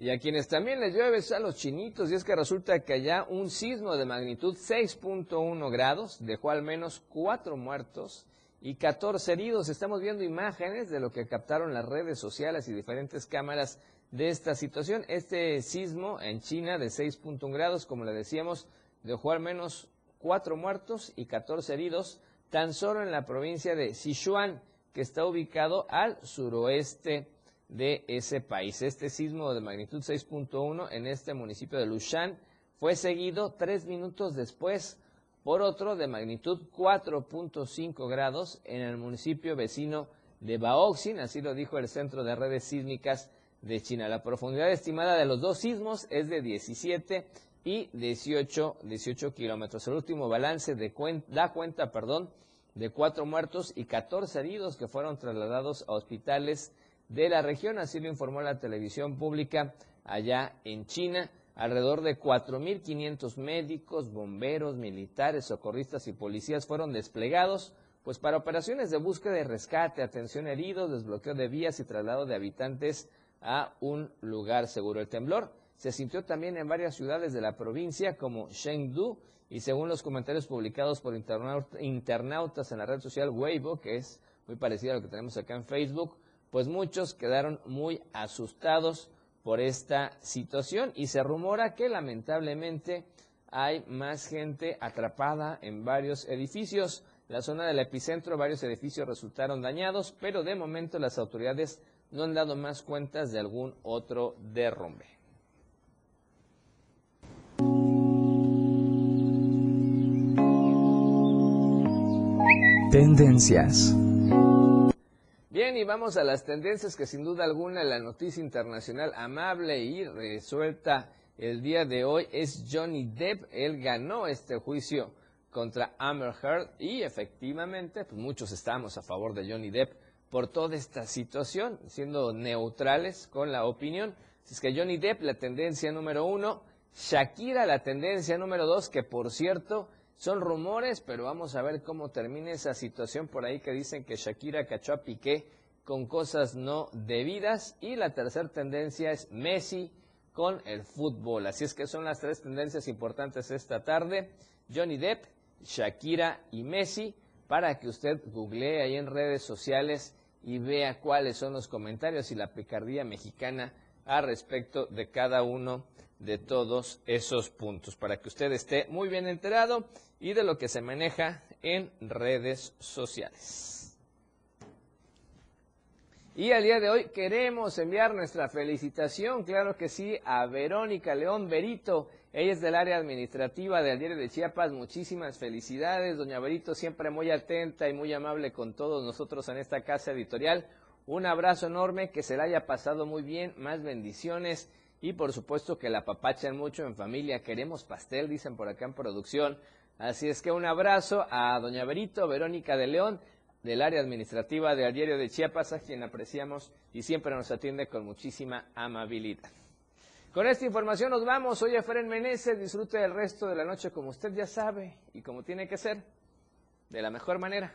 Y a quienes también les llueve es a los chinitos, y es que resulta que allá un sismo de magnitud 6.1 grados dejó al menos cuatro muertos y 14 heridos. Estamos viendo imágenes de lo que captaron las redes sociales y diferentes cámaras de esta situación. Este sismo en China de 6.1 grados, como le decíamos, dejó al menos cuatro muertos y 14 heridos tan solo en la provincia de Sichuan, que está ubicado al suroeste de ese país. Este sismo de magnitud 6.1 en este municipio de Lushan fue seguido tres minutos después por otro de magnitud 4.5 grados en el municipio vecino de Baoxin, así lo dijo el Centro de Redes Sísmicas de China. La profundidad estimada de los dos sismos es de 17 y 18, 18 kilómetros. El último balance de da cuenta perdón, de cuatro muertos y 14 heridos que fueron trasladados a hospitales de la región, así lo informó la televisión pública allá en China. Alrededor de 4.500 médicos, bomberos, militares, socorristas y policías fueron desplegados pues para operaciones de búsqueda y rescate, atención a heridos, desbloqueo de vías y traslado de habitantes a un lugar seguro. El temblor se sintió también en varias ciudades de la provincia como Chengdu y según los comentarios publicados por internautas en la red social Weibo, que es muy parecida a lo que tenemos acá en Facebook, pues muchos quedaron muy asustados por esta situación y se rumora que lamentablemente hay más gente atrapada en varios edificios. En la zona del epicentro varios edificios resultaron dañados, pero de momento las autoridades no han dado más cuentas de algún otro derrumbe. Tendencias. Bien, y vamos a las tendencias que sin duda alguna la noticia internacional amable y resuelta el día de hoy es Johnny Depp. Él ganó este juicio contra Amber Heard y efectivamente pues muchos estamos a favor de Johnny Depp por toda esta situación, siendo neutrales con la opinión. es que Johnny Depp, la tendencia número uno, Shakira, la tendencia número dos, que por cierto son rumores, pero vamos a ver cómo termina esa situación por ahí que dicen que Shakira cachó a Piqué con cosas no debidas. Y la tercera tendencia es Messi con el fútbol. Así es que son las tres tendencias importantes esta tarde. Johnny Depp, Shakira y Messi, para que usted googlee ahí en redes sociales y vea cuáles son los comentarios y la picardía mexicana a respecto de cada uno de todos esos puntos, para que usted esté muy bien enterado y de lo que se maneja en redes sociales. Y al día de hoy queremos enviar nuestra felicitación, claro que sí, a Verónica León Berito. Ella es del área administrativa del Diario de Chiapas. Muchísimas felicidades, doña Berito, siempre muy atenta y muy amable con todos nosotros en esta casa editorial. Un abrazo enorme, que se la haya pasado muy bien, más bendiciones y por supuesto que la papachen mucho en familia. Queremos pastel, dicen por acá en producción. Así es que un abrazo a doña Berito, Verónica de León, del área administrativa del Diario de Chiapas, a quien apreciamos y siempre nos atiende con muchísima amabilidad. Con esta información nos vamos. Soy Efren Meneses. Disfrute del resto de la noche como usted ya sabe y como tiene que ser, de la mejor manera.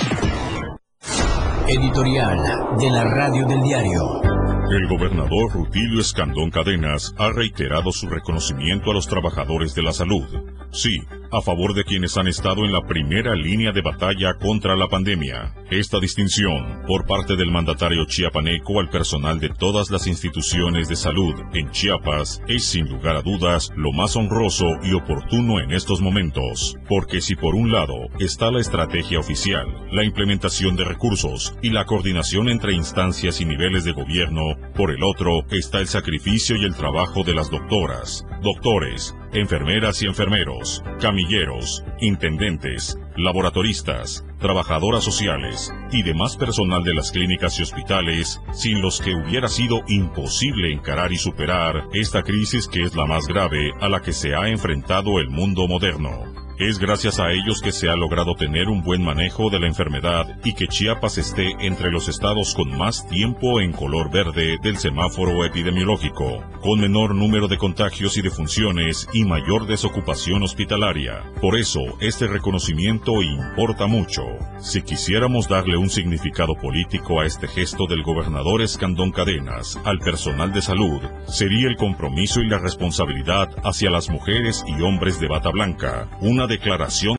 Editorial de la Radio del Diario. El gobernador Rutilio Escandón Cadenas ha reiterado su reconocimiento a los trabajadores de la salud. Sí, a favor de quienes han estado en la primera línea de batalla contra la pandemia. Esta distinción, por parte del mandatario chiapaneco al personal de todas las instituciones de salud en Chiapas, es sin lugar a dudas lo más honroso y oportuno en estos momentos, porque si por un lado está la estrategia oficial, la implementación de recursos y la coordinación entre instancias y niveles de gobierno, por el otro está el sacrificio y el trabajo de las doctoras, doctores, enfermeras y enfermeros, camilleros, intendentes, laboratoristas, trabajadoras sociales y demás personal de las clínicas y hospitales, sin los que hubiera sido imposible encarar y superar esta crisis que es la más grave a la que se ha enfrentado el mundo moderno. Es gracias a ellos que se ha logrado tener un buen manejo de la enfermedad y que Chiapas esté entre los estados con más tiempo en color verde del semáforo epidemiológico, con menor número de contagios y defunciones y mayor desocupación hospitalaria. Por eso, este reconocimiento importa mucho. Si quisiéramos darle un significado político a este gesto del gobernador Escandón Cadenas al personal de salud, sería el compromiso y la responsabilidad hacia las mujeres y hombres de bata blanca, una declaración